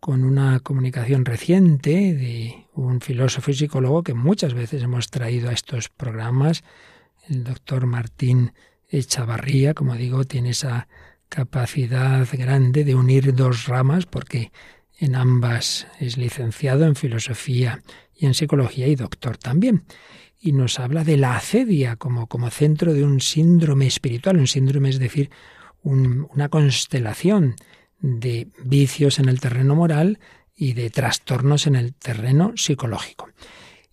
con una comunicación reciente de un filósofo y psicólogo que muchas veces hemos traído a estos programas, el doctor Martín Echavarría, como digo, tiene esa capacidad grande de unir dos ramas porque en ambas es licenciado en filosofía y en psicología y doctor también. Y nos habla de la acedia como, como centro de un síndrome espiritual. Un síndrome es decir, una constelación de vicios en el terreno moral y de trastornos en el terreno psicológico.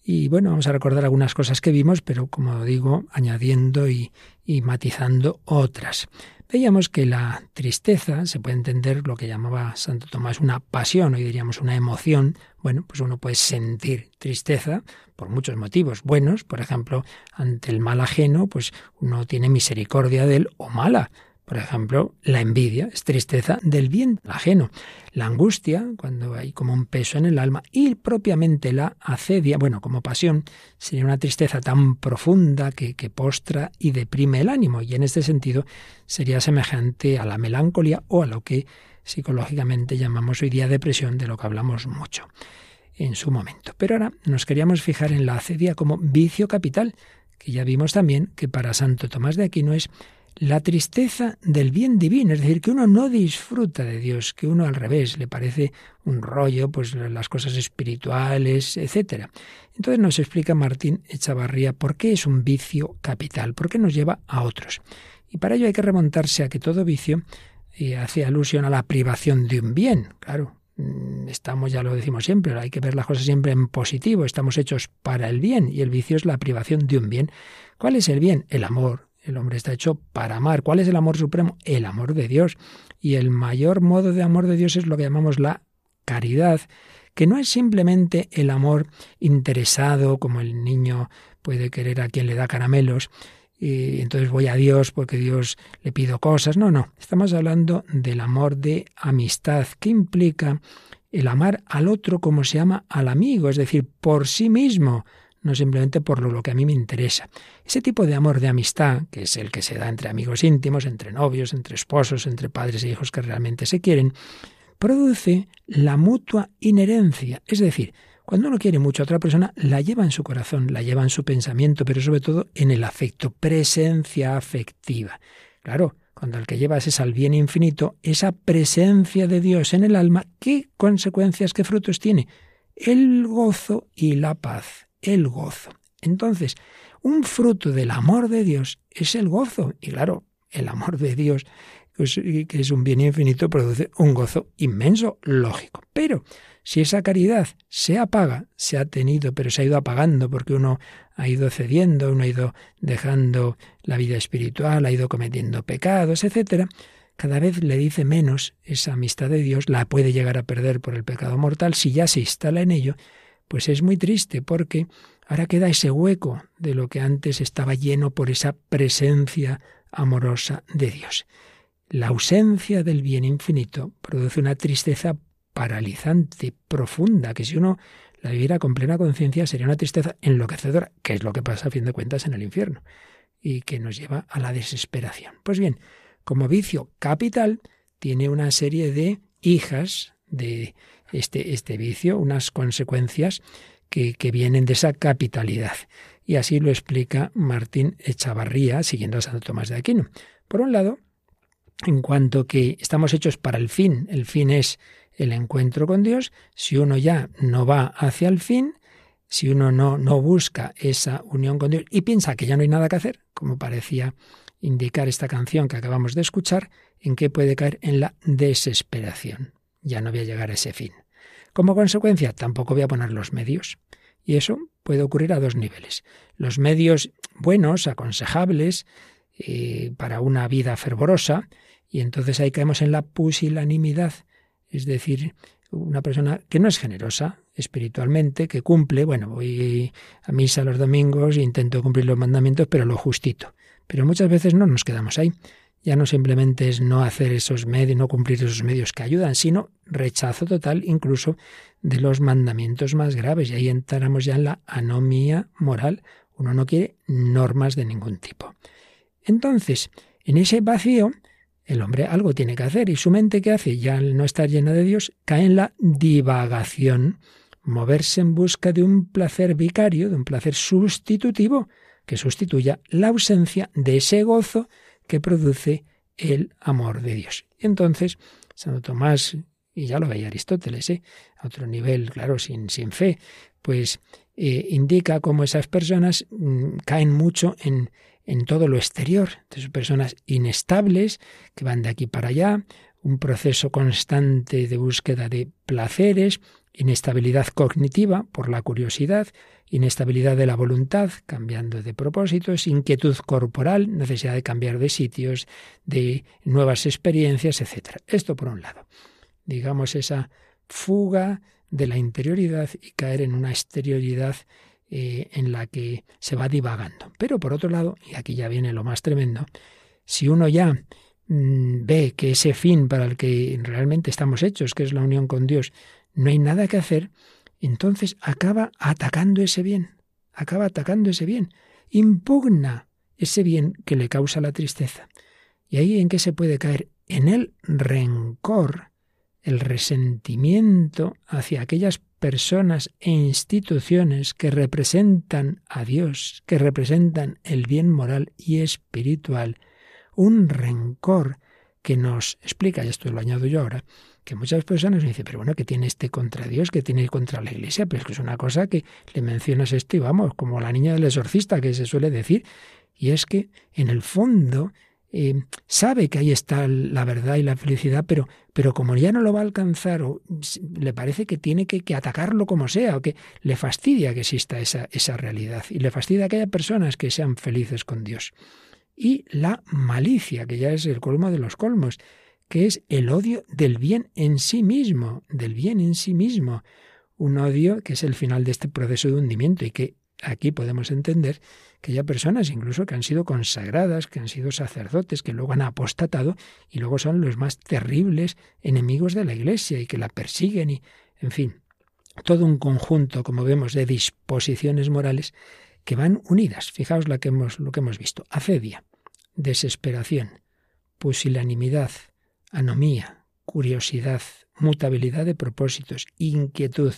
Y bueno, vamos a recordar algunas cosas que vimos, pero como digo, añadiendo y, y matizando otras. Veíamos que la tristeza se puede entender lo que llamaba Santo Tomás una pasión, hoy diríamos una emoción. Bueno, pues uno puede sentir tristeza por muchos motivos buenos, por ejemplo, ante el mal ajeno, pues uno tiene misericordia de él o mala. Por ejemplo, la envidia es tristeza del bien ajeno. La angustia, cuando hay como un peso en el alma, y propiamente la acedia, bueno, como pasión, sería una tristeza tan profunda que, que postra y deprime el ánimo. Y en este sentido sería semejante a la melancolía o a lo que psicológicamente llamamos hoy día depresión, de lo que hablamos mucho en su momento. Pero ahora nos queríamos fijar en la acedia como vicio capital, que ya vimos también que para Santo Tomás de Aquino es la tristeza del bien divino, es decir, que uno no disfruta de Dios, que uno al revés le parece un rollo, pues las cosas espirituales, etcétera. Entonces nos explica Martín Echavarría por qué es un vicio capital, por qué nos lleva a otros. Y para ello hay que remontarse a que todo vicio eh, hace alusión a la privación de un bien, claro. Mm, estamos, ya lo decimos siempre, hay que ver las cosas siempre en positivo, estamos hechos para el bien y el vicio es la privación de un bien. ¿Cuál es el bien? El amor, el hombre está hecho para amar. ¿Cuál es el amor supremo? El amor de Dios. Y el mayor modo de amor de Dios es lo que llamamos la caridad, que no es simplemente el amor interesado, como el niño puede querer a quien le da caramelos, y entonces voy a Dios porque Dios le pido cosas. No, no, estamos hablando del amor de amistad, que implica el amar al otro como se ama al amigo, es decir, por sí mismo, no simplemente por lo, que a mí me interesa. Ese tipo de amor de amistad, que es el que se da entre amigos íntimos, entre novios, entre esposos, entre padres e hijos que realmente se quieren, produce la mutua inherencia. Es decir, cuando uno quiere mucho a otra persona, la lleva en su corazón, la lleva en su pensamiento, pero sobre todo en el afecto, presencia afectiva. Claro, cuando el que llevas es al bien infinito, esa presencia de Dios en el alma, ¿qué consecuencias, qué frutos tiene? El gozo y la paz el gozo. Entonces, un fruto del amor de Dios es el gozo. Y claro, el amor de Dios, pues, que es un bien infinito, produce un gozo inmenso, lógico. Pero si esa caridad se apaga, se ha tenido, pero se ha ido apagando porque uno ha ido cediendo, uno ha ido dejando la vida espiritual, ha ido cometiendo pecados, etcétera, cada vez le dice menos esa amistad de Dios, la puede llegar a perder por el pecado mortal si ya se instala en ello pues es muy triste porque ahora queda ese hueco de lo que antes estaba lleno por esa presencia amorosa de Dios. La ausencia del bien infinito produce una tristeza paralizante, profunda, que si uno la viviera con plena conciencia sería una tristeza enloquecedora, que es lo que pasa a fin de cuentas en el infierno, y que nos lleva a la desesperación. Pues bien, como vicio capital, tiene una serie de hijas, de este, este vicio, unas consecuencias que, que vienen de esa capitalidad. Y así lo explica Martín Echavarría, siguiendo a Santo Tomás de Aquino. Por un lado, en cuanto que estamos hechos para el fin, el fin es el encuentro con Dios, si uno ya no va hacia el fin, si uno no, no busca esa unión con Dios y piensa que ya no hay nada que hacer, como parecía indicar esta canción que acabamos de escuchar, en qué puede caer en la desesperación ya no voy a llegar a ese fin. Como consecuencia, tampoco voy a poner los medios. Y eso puede ocurrir a dos niveles. Los medios buenos, aconsejables, eh, para una vida fervorosa, y entonces ahí caemos en la pusilanimidad, es decir, una persona que no es generosa espiritualmente, que cumple, bueno, voy a misa los domingos e intento cumplir los mandamientos, pero lo justito. Pero muchas veces no nos quedamos ahí ya no simplemente es no hacer esos medios, no cumplir esos medios que ayudan, sino rechazo total incluso de los mandamientos más graves. Y ahí entramos ya en la anomía moral. Uno no quiere normas de ningún tipo. Entonces, en ese vacío, el hombre algo tiene que hacer y su mente que hace, ya al no estar llena de Dios, cae en la divagación, moverse en busca de un placer vicario, de un placer sustitutivo, que sustituya la ausencia de ese gozo que produce el amor de Dios. Entonces, Santo Tomás, y ya lo veía Aristóteles, ¿eh? a otro nivel, claro, sin, sin fe, pues eh, indica cómo esas personas mm, caen mucho en, en todo lo exterior. Entonces, personas inestables que van de aquí para allá, un proceso constante de búsqueda de placeres, inestabilidad cognitiva por la curiosidad, inestabilidad de la voluntad, cambiando de propósitos, inquietud corporal, necesidad de cambiar de sitios, de nuevas experiencias, etc. Esto por un lado. Digamos esa fuga de la interioridad y caer en una exterioridad eh, en la que se va divagando. Pero por otro lado, y aquí ya viene lo más tremendo, si uno ya mm, ve que ese fin para el que realmente estamos hechos, que es la unión con Dios, no hay nada que hacer, entonces acaba atacando ese bien, acaba atacando ese bien, impugna ese bien que le causa la tristeza. ¿Y ahí en qué se puede caer? En el rencor, el resentimiento hacia aquellas personas e instituciones que representan a Dios, que representan el bien moral y espiritual, un rencor que nos explica, y esto lo añado yo ahora, que muchas personas me dicen, pero bueno, ¿qué tiene este contra Dios? ¿Qué tiene contra la Iglesia? Pero es que es una cosa que le mencionas esto y vamos, como la niña del exorcista que se suele decir, y es que en el fondo eh, sabe que ahí está la verdad y la felicidad, pero, pero como ya no lo va a alcanzar, o le parece que tiene que, que, atacarlo como sea, o que le fastidia que exista esa, esa realidad, y le fastidia que haya personas que sean felices con Dios. Y la malicia, que ya es el colmo de los colmos, que es el odio del bien en sí mismo, del bien en sí mismo. Un odio que es el final de este proceso de hundimiento y que aquí podemos entender que hay personas incluso que han sido consagradas, que han sido sacerdotes, que luego han apostatado y luego son los más terribles enemigos de la Iglesia y que la persiguen y, en fin, todo un conjunto, como vemos, de disposiciones morales que van unidas. Fijaos lo que hemos, que hemos visto. Acedia, desesperación, pusilanimidad, anomía, curiosidad, mutabilidad de propósitos, inquietud,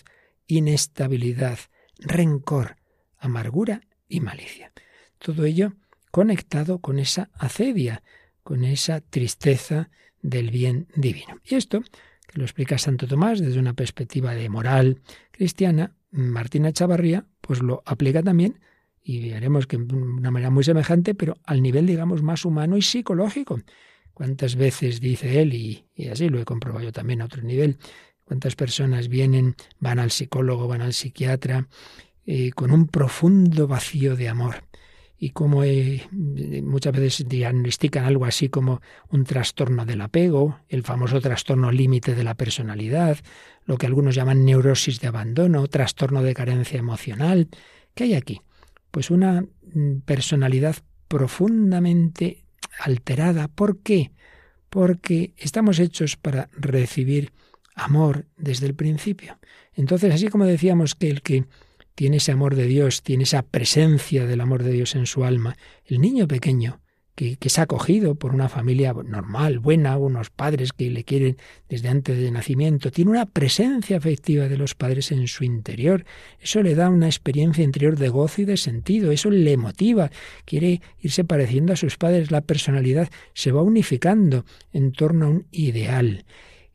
inestabilidad, rencor, amargura y malicia. Todo ello conectado con esa acedia, con esa tristeza del bien divino. Y esto, que lo explica Santo Tomás desde una perspectiva de moral cristiana, Martina Chavarría, pues lo aplica también y veremos que de una manera muy semejante, pero al nivel, digamos, más humano y psicológico. ¿Cuántas veces dice él, y, así lo he comprobado yo también a otro nivel, cuántas personas vienen, van al psicólogo, van al psiquiatra, eh, con un profundo vacío de amor? Y como muchas veces diagnostican algo así como un trastorno del apego, el famoso trastorno límite de la personalidad, lo que algunos llaman neurosis de abandono, trastorno de carencia emocional. ¿Qué hay aquí? Pues una mm, personalidad profundamente alterada. ¿Por qué? Porque estamos hechos para recibir amor desde el principio. Entonces, así como decíamos que el que tiene ese amor de Dios, tiene esa presencia del amor de Dios en su alma, el niño pequeño que, que es acogido por una familia normal, buena, unos padres que le quieren desde antes de nacimiento, tiene una presencia afectiva de los padres en su interior. Eso le da una experiencia interior de gozo y de sentido, eso le motiva, quiere irse pareciendo a sus padres, la personalidad se va unificando en torno a un ideal.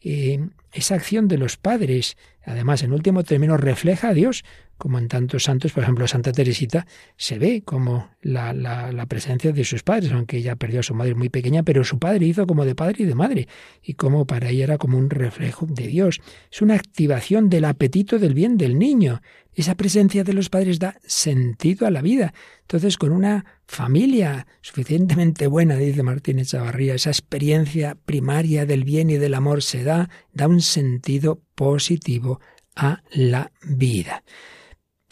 Eh, esa acción de los padres, además, en último término, refleja a Dios, como en tantos santos, por ejemplo, Santa Teresita, se ve como la, la, presencia de sus padres, aunque ella perdió a su madre muy pequeña, pero su padre hizo como de padre y de madre, y como para ella era como un reflejo de Dios. Es una activación del apetito del bien del niño. Esa presencia de los padres da sentido a la vida. Entonces, con una familia suficientemente buena, dice Martínez Chavarría, esa experiencia primaria del bien y del amor se da, da un sentido positivo a la vida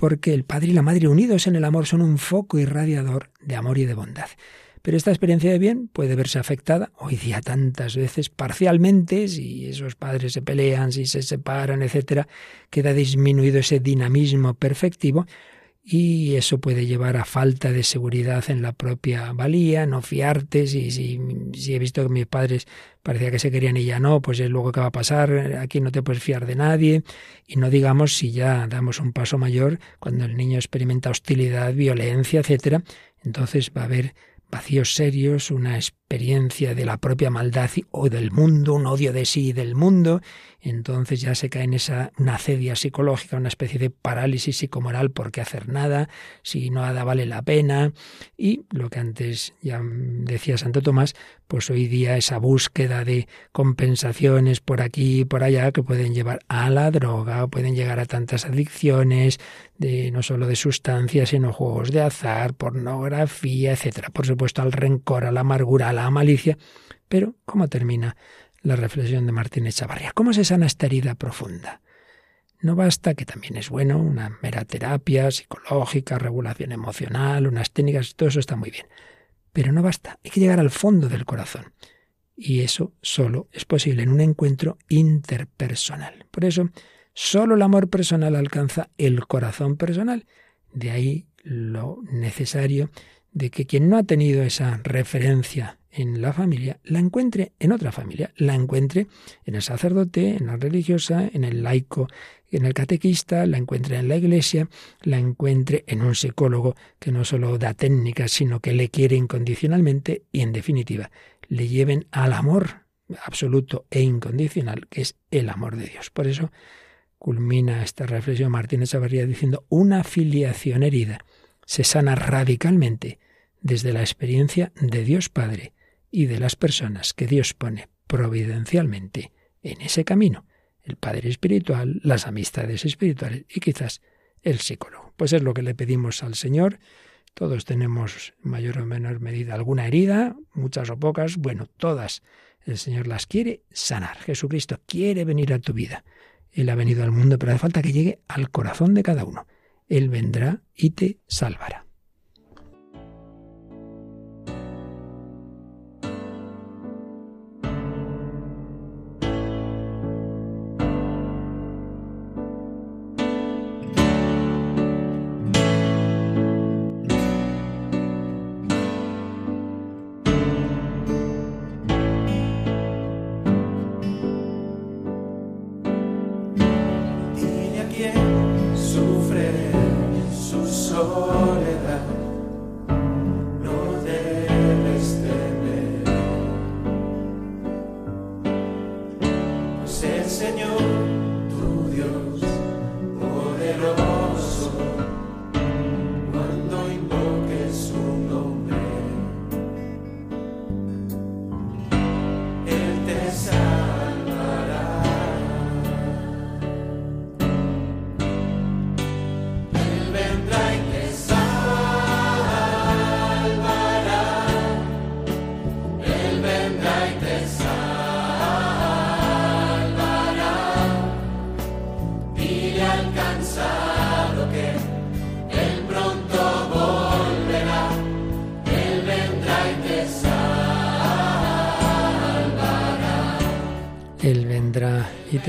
porque el padre y la madre unidos en el amor son un foco irradiador de amor y de bondad. Pero esta experiencia de bien puede verse afectada, hoy día tantas veces, parcialmente, si esos padres se pelean, si se separan, etcétera, queda disminuido ese dinamismo perfectivo y eso puede llevar a falta de seguridad en la propia valía, no fiarte, si, si, he visto que mis padres parecía que se querían y ya no, pues es luego qué va a pasar, aquí no te puedes fiar de nadie, y no digamos si ya damos un paso mayor, cuando el niño experimenta hostilidad, violencia, etcétera, entonces va a haber vacíos serios, una experiencia de la propia maldad o del mundo, un odio de sí y del mundo, entonces ya se cae en esa una psicológica, una especie de parálisis psicomoral por qué hacer nada, si nada vale la pena, y lo que antes ya decía Santo Tomás, pues hoy día esa búsqueda de compensaciones por aquí y por allá que pueden llevar a la droga, pueden llegar a tantas adicciones, de no solo de sustancias, sino juegos de azar, pornografía, etcétera. Por supuesto, al rencor, a la amargura, a la malicia. Pero, ¿cómo termina la reflexión de Martín Echavarría. ¿Cómo se sana esta herida profunda? No basta, que también es bueno, una mera terapia psicológica, regulación emocional, unas técnicas, todo eso está muy bien. Pero no basta, hay que llegar al fondo del corazón. Y eso solo es posible en un encuentro interpersonal. Por eso, solo el amor personal alcanza el corazón personal. De ahí lo necesario de que quien no ha tenido esa referencia en la familia, la encuentre en otra familia, la encuentre en el sacerdote, en la religiosa, en el laico, en el catequista, la encuentre en la iglesia, la encuentre en un psicólogo que no solo da técnicas, sino que le quiere incondicionalmente y, en definitiva, le lleven al amor absoluto e incondicional, que es el amor de Dios. Por eso culmina esta reflexión Martínez Chavarría diciendo, una filiación herida se sana radicalmente desde la experiencia de Dios Padre, y de las personas que Dios pone providencialmente en ese camino, el Padre Espiritual, las amistades espirituales y quizás el psicólogo. Pues es lo que le pedimos al Señor. Todos tenemos mayor o menor medida alguna herida, muchas o pocas, bueno, todas. El Señor las quiere sanar. Jesucristo quiere venir a tu vida. Él ha venido al mundo, pero hace falta que llegue al corazón de cada uno. Él vendrá y te salvará.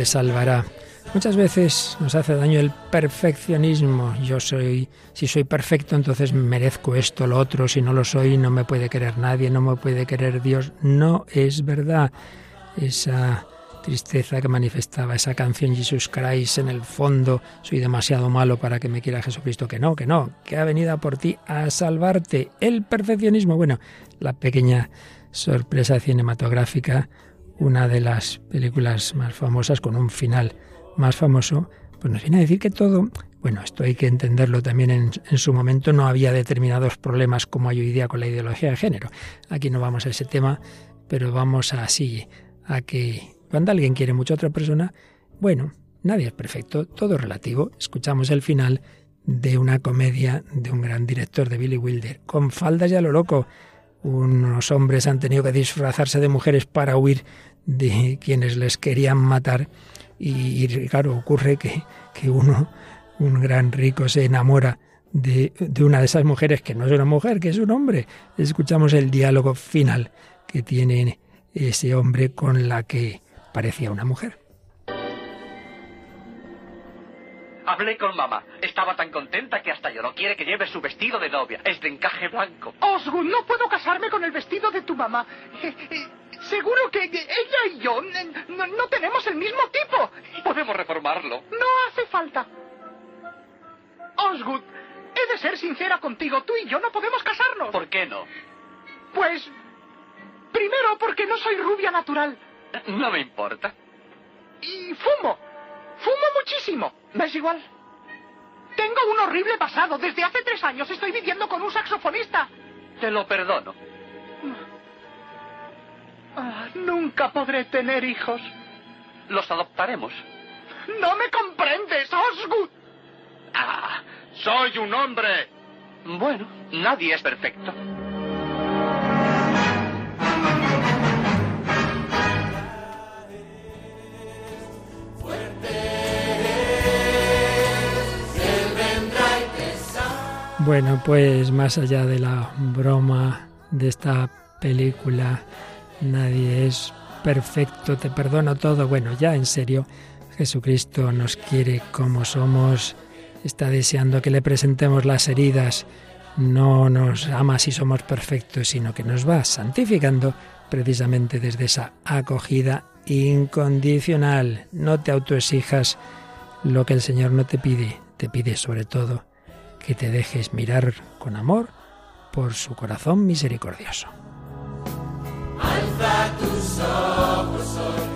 Salvará. Muchas veces nos hace daño el perfeccionismo. Yo soy, si soy perfecto, entonces merezco esto, lo otro. Si no lo soy, no me puede querer nadie, no me puede querer Dios. No es verdad. Esa tristeza que manifestaba esa canción Jesus Christ en el fondo, soy demasiado malo para que me quiera Jesucristo, que no, que no, que ha venido por ti a salvarte. El perfeccionismo, bueno, la pequeña sorpresa cinematográfica una de las películas más famosas con un final más famoso, pues nos viene a decir que todo, bueno, esto hay que entenderlo también en, su momento, no había determinados problemas como hay hoy día con la ideología de género. Aquí no vamos a ese tema, pero vamos así, a que cuando alguien quiere mucho a otra persona, bueno, nadie es perfecto, todo relativo. Escuchamos el final de una comedia de un gran director de Billy Wilder, con faldas ya lo loco. Unos hombres han tenido que disfrazarse de mujeres para huir de quienes les querían matar y, claro, ocurre que, que, uno, un gran rico, se enamora de, de, una de esas mujeres que no es una mujer, que es un hombre. Escuchamos el diálogo final que tiene ese hombre con la que parecía una mujer. Hablé con mamá. Estaba tan contenta que hasta lloró. Quiere que lleve su vestido de novia. Es de encaje blanco. Osgood, no puedo casarme con el vestido de tu mamá. Seguro que ella y yo no, tenemos el mismo tipo. Podemos reformarlo. No hace falta. Osgood, he de ser sincera contigo. Tú y yo no podemos casarnos. ¿Por qué no? Pues Primero, porque no soy rubia natural. No me importa. Y fumo. Fumo muchísimo. ¿Me es igual? Tengo un horrible pasado. Desde hace tres años estoy viviendo con un saxofonista. Te lo perdono. Ah, nunca podré tener hijos. Los adoptaremos. No me comprendes, Osgood. Ah, soy un hombre. Bueno, nadie es perfecto. Bueno, pues más allá de la broma de esta película, nadie es perfecto, te perdono todo. Bueno, ya en serio, Jesucristo nos quiere como somos, está deseando que le presentemos las heridas, no nos ama si somos perfectos, sino que nos va santificando precisamente desde esa acogida incondicional. No te autoexijas lo que el Señor no te pide, te pide sobre todo que te dejes mirar con amor por su corazón misericordioso. Alza tus ojos hoy,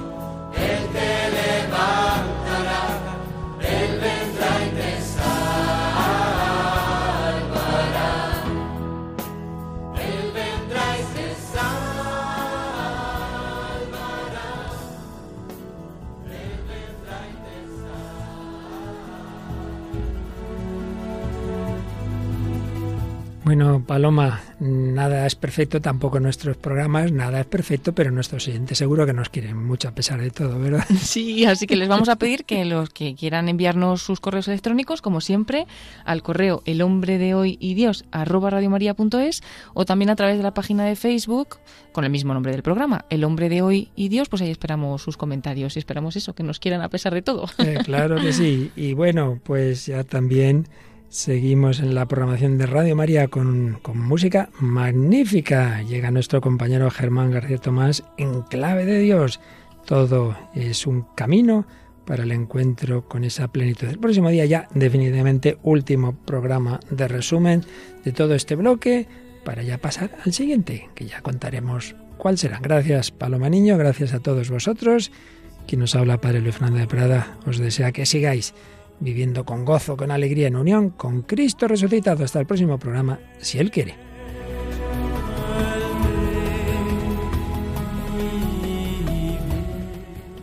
Paloma, nada es perfecto, tampoco nuestros programas, nada es perfecto, pero nuestros oyentes seguro que nos quieren mucho a pesar de todo, ¿verdad? Sí, así que les vamos a pedir que los que quieran enviarnos sus correos electrónicos, como siempre, al correo el hombre de hoy y Dios arroba radiomaria.es o también a través de la página de Facebook con el mismo nombre del programa, el hombre de hoy y Dios, pues ahí esperamos sus comentarios y esperamos eso, que nos quieran a pesar de todo. Eh, claro que sí. Y bueno, pues ya también seguimos en la programación de Radio María con, música magnífica. Llega nuestro compañero Germán García Tomás en clave de Dios. Todo es un camino para el encuentro con esa plenitud. El próximo día ya definitivamente último programa de resumen de todo este bloque para ya pasar al siguiente, que ya contaremos cuál será. Gracias Paloma Niño, gracias a todos vosotros. Quien nos habla, Padre Luis Fernández de Prada, os desea que sigáis viviendo con gozo, con alegría, en unión con Cristo resucitado. Hasta el próximo programa, si Él quiere.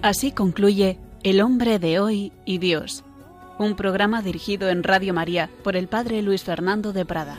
Así concluye El hombre de hoy y Dios, un programa dirigido en Radio María por el Padre Luis Fernando de Prada.